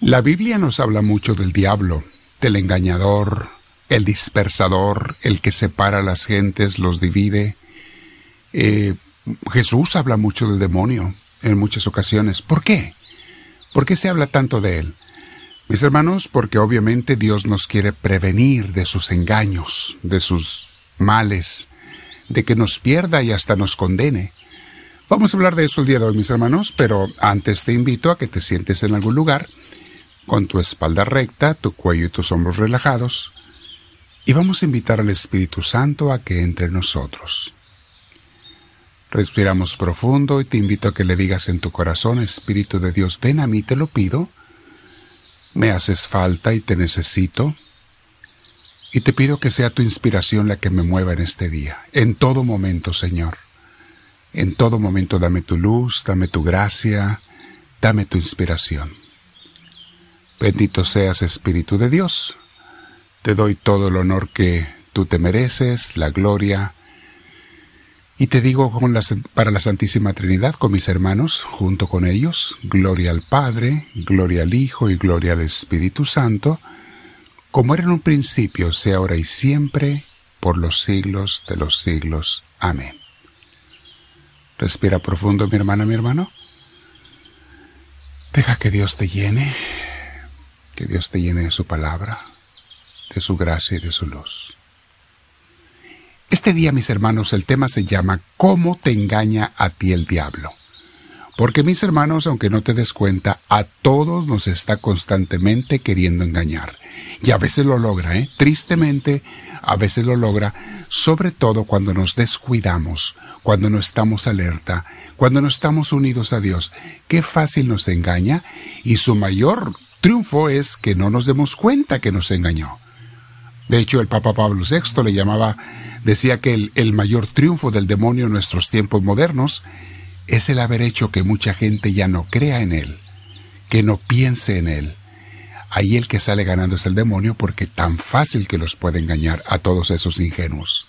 La Biblia nos habla mucho del diablo, del engañador, el dispersador, el que separa a las gentes, los divide. Eh, Jesús habla mucho del demonio en muchas ocasiones. ¿Por qué? ¿Por qué se habla tanto de él? Mis hermanos, porque obviamente Dios nos quiere prevenir de sus engaños, de sus males, de que nos pierda y hasta nos condene. Vamos a hablar de eso el día de hoy, mis hermanos, pero antes te invito a que te sientes en algún lugar, con tu espalda recta, tu cuello y tus hombros relajados, y vamos a invitar al Espíritu Santo a que entre nosotros. Respiramos profundo y te invito a que le digas en tu corazón, Espíritu de Dios, ven a mí, te lo pido. Me haces falta y te necesito. Y te pido que sea tu inspiración la que me mueva en este día, en todo momento, Señor. En todo momento dame tu luz, dame tu gracia, dame tu inspiración. Bendito seas, Espíritu de Dios. Te doy todo el honor que tú te mereces, la gloria. Y te digo para la Santísima Trinidad, con mis hermanos, junto con ellos, gloria al Padre, gloria al Hijo y gloria al Espíritu Santo, como era en un principio, sea ahora y siempre, por los siglos de los siglos. Amén. Respira profundo, mi hermana, mi hermano. Deja que Dios te llene, que Dios te llene de su palabra de su gracia y de su luz. Este día, mis hermanos, el tema se llama ¿Cómo te engaña a ti el diablo? Porque, mis hermanos, aunque no te des cuenta, a todos nos está constantemente queriendo engañar. Y a veces lo logra, ¿eh? Tristemente, a veces lo logra, sobre todo cuando nos descuidamos, cuando no estamos alerta, cuando no estamos unidos a Dios. Qué fácil nos engaña y su mayor triunfo es que no nos demos cuenta que nos engañó. De hecho, el Papa Pablo VI le llamaba, decía que el, el mayor triunfo del demonio en nuestros tiempos modernos es el haber hecho que mucha gente ya no crea en él, que no piense en él. Ahí el que sale ganando es el demonio porque tan fácil que los puede engañar a todos esos ingenuos.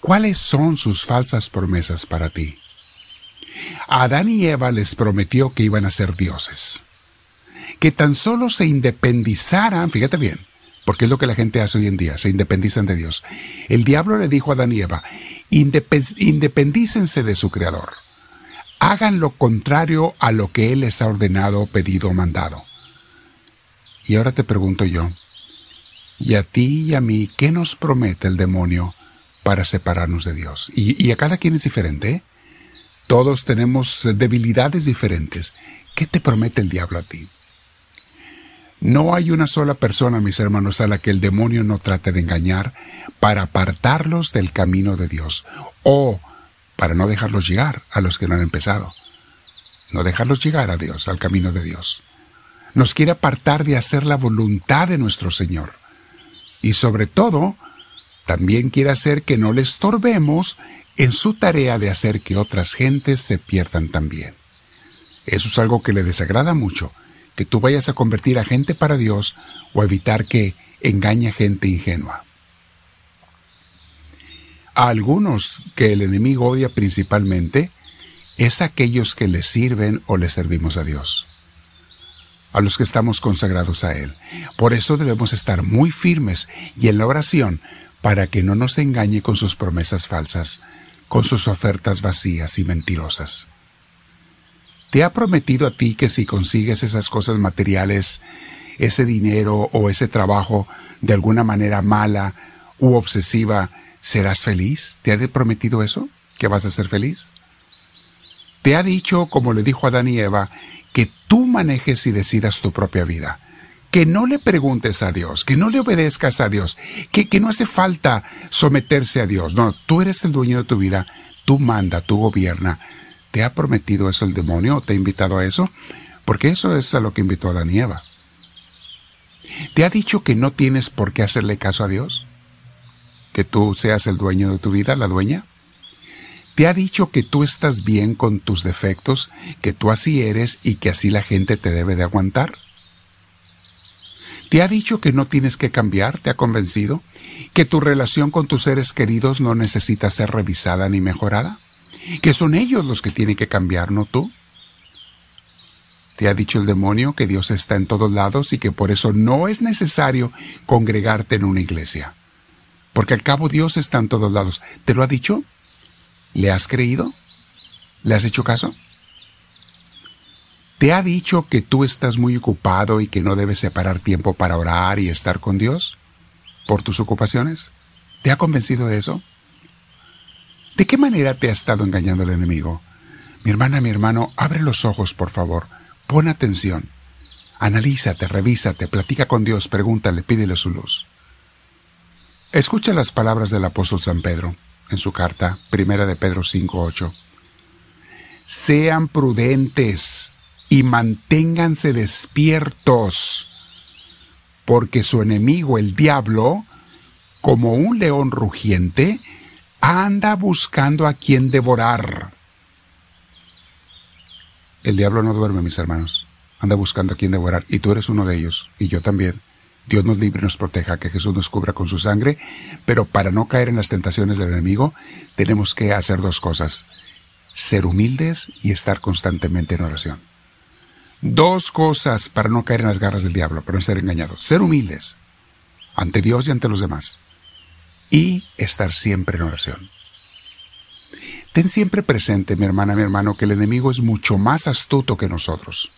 ¿Cuáles son sus falsas promesas para ti? Adán y Eva les prometió que iban a ser dioses, que tan solo se independizaran, fíjate bien, porque es lo que la gente hace hoy en día, se independizan de Dios. El diablo le dijo a Adán y Eva, independícense de su Creador. Hagan lo contrario a lo que Él les ha ordenado, pedido o mandado. Y ahora te pregunto yo, ¿y a ti y a mí qué nos promete el demonio para separarnos de Dios? Y, a cada quien es diferente. ¿eh? Todos tenemos debilidades diferentes. ¿Qué te promete el diablo a ti? No hay una sola persona, mis hermanos, a la que el demonio no trate de engañar para apartarlos del camino de Dios o para no dejarlos llegar a los que no han empezado. No dejarlos llegar a Dios, al camino de Dios. Nos quiere apartar de hacer la voluntad de nuestro Señor. Y sobre todo, también quiere hacer que no le estorbemos en su tarea de hacer que otras gentes se pierdan también. Eso es algo que le desagrada mucho que tú vayas a convertir a gente para Dios o evitar que engañe a gente ingenua. A algunos que el enemigo odia principalmente es aquellos que le sirven o le servimos a Dios, a los que estamos consagrados a Él. Por eso debemos estar muy firmes y en la oración para que no nos engañe con sus promesas falsas, con sus ofertas vacías y mentirosas. ¿Te ha prometido a ti que si consigues esas cosas materiales, ese dinero o ese trabajo de alguna manera mala u obsesiva, serás feliz? ¿Te ha prometido eso? ¿Que vas a ser feliz? ¿Te ha dicho, como le dijo Adán y Eva, que tú manejes y decidas tu propia vida? Que no le preguntes a Dios, que no le obedezcas a Dios, que, que no hace falta someterse a Dios. No, tú eres el dueño de tu vida, tú manda, tú gobierna, ¿Te ha prometido eso el demonio te ha invitado a eso? Porque eso es a lo que invitó a Adán y. ¿Te ha dicho que no tienes por qué hacerle caso a Dios? ¿Que tú seas el dueño de tu vida, la dueña? ¿Te ha dicho que tú estás bien con tus defectos, que tú así eres y que así la gente te debe de aguantar? ¿Te ha dicho que no tienes que cambiar? ¿Te ha convencido? ¿Que tu relación con tus seres queridos no necesita ser revisada ni mejorada? Que son ellos los que tienen que cambiar, no tú. Te ha dicho el demonio que Dios está en todos lados y que por eso no es necesario congregarte en una iglesia. Porque al cabo Dios está en todos lados. ¿Te lo ha dicho? ¿Le has creído? ¿Le has hecho caso? ¿Te ha dicho que tú estás muy ocupado y que no debes separar tiempo para orar y estar con Dios por tus ocupaciones? ¿Te ha convencido de eso? ¿De qué manera te ha estado engañando el enemigo? Mi hermana, mi hermano, abre los ojos, por favor. Pon atención. Analízate, revísate, platica con Dios, pregúntale, pídele su luz. Escucha las palabras del apóstol San Pedro en su carta, primera de Pedro 5.8. Sean prudentes y manténganse despiertos, porque su enemigo, el diablo, como un león rugiente, anda buscando a quien devorar. El diablo no duerme, mis hermanos. Anda buscando a quien devorar. Y tú eres uno de ellos. Y yo también. Dios nos libre y nos proteja, que Jesús nos cubra con su sangre. Pero para no caer en las tentaciones del enemigo, tenemos que hacer dos cosas. Ser humildes y estar constantemente en oración. Dos cosas para no caer en las garras del diablo, pero no ser engañados. Ser humildes ante Dios y ante los demás. Y estar siempre en oración. Ten siempre presente, mi hermana, mi hermano, que el enemigo es mucho más astuto que nosotros.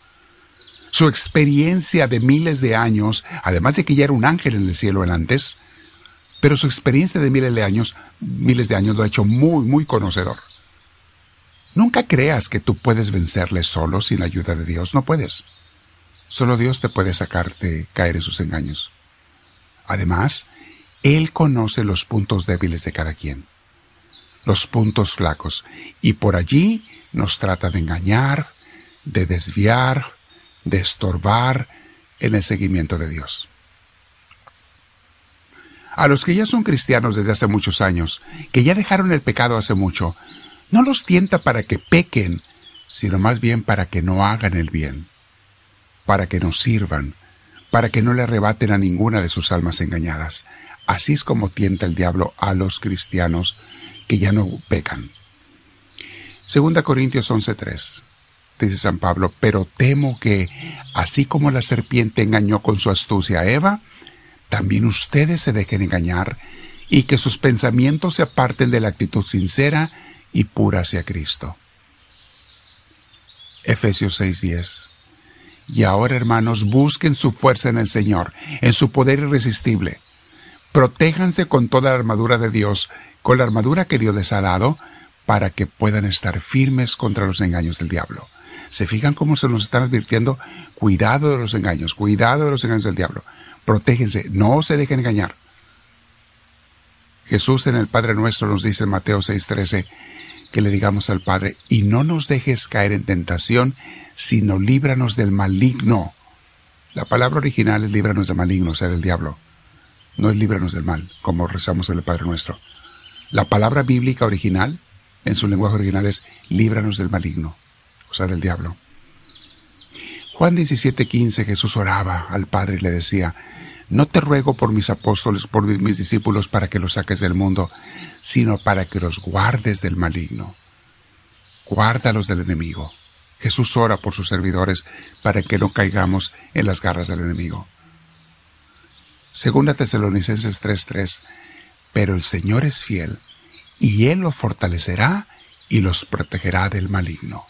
Su experiencia de miles de años, además de que ya era un ángel en el cielo el antes, pero su experiencia de miles de años, miles de años lo ha hecho muy, muy conocedor. Nunca creas que tú puedes vencerle solo sin la ayuda de Dios, no puedes. Solo Dios te puede sacarte caer en sus engaños. Además, Él conoce los puntos débiles de cada quien los puntos flacos, y por allí nos trata de engañar, de desviar, de estorbar en el seguimiento de Dios. A los que ya son cristianos desde hace muchos años, que ya dejaron el pecado hace mucho, no los tienta para que pequen, sino más bien para que no hagan el bien, para que nos sirvan, para que no le arrebaten a ninguna de sus almas engañadas. Así es como tienta el diablo a los cristianos que ya no pecan. Segunda Corintios 11:3. Dice San Pablo, pero temo que, así como la serpiente engañó con su astucia a Eva, también ustedes se dejen engañar y que sus pensamientos se aparten de la actitud sincera y pura hacia Cristo. Efesios 6:10. Y ahora, hermanos, busquen su fuerza en el Señor, en su poder irresistible. Protéjanse con toda la armadura de Dios con la armadura que Dios les ha dado para que puedan estar firmes contra los engaños del diablo. ¿Se fijan cómo se nos están advirtiendo? Cuidado de los engaños, cuidado de los engaños del diablo. Protéjense, no se dejen engañar. Jesús en el Padre Nuestro nos dice en Mateo 6:13 que le digamos al Padre, y no nos dejes caer en tentación, sino líbranos del maligno. La palabra original es líbranos del maligno, o sea, del diablo. No es líbranos del mal, como rezamos en el Padre Nuestro. La palabra bíblica original, en su lenguaje original, es líbranos del maligno, o sea, del diablo. Juan 17:15 Jesús oraba al Padre y le decía, no te ruego por mis apóstoles, por mis discípulos, para que los saques del mundo, sino para que los guardes del maligno. Guárdalos del enemigo. Jesús ora por sus servidores para que no caigamos en las garras del enemigo. Segunda Tesalonicenses 3:3 pero el Señor es fiel, y Él los fortalecerá y los protegerá del maligno.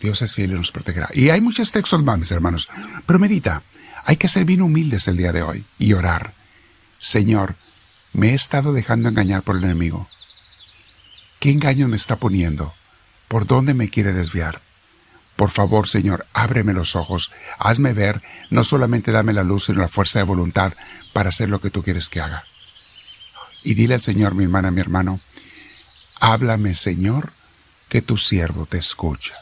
Dios es fiel y nos protegerá. Y hay muchos textos más, mis hermanos, pero medita, hay que ser bien humildes el día de hoy y orar. Señor, me he estado dejando engañar por el enemigo. ¿Qué engaño me está poniendo? ¿Por dónde me quiere desviar? Por favor, Señor, ábreme los ojos, hazme ver, no solamente dame la luz, sino la fuerza de voluntad para hacer lo que tú quieres que haga. Y dile al Señor, mi hermana, mi hermano, háblame, Señor, que tu siervo te escucha.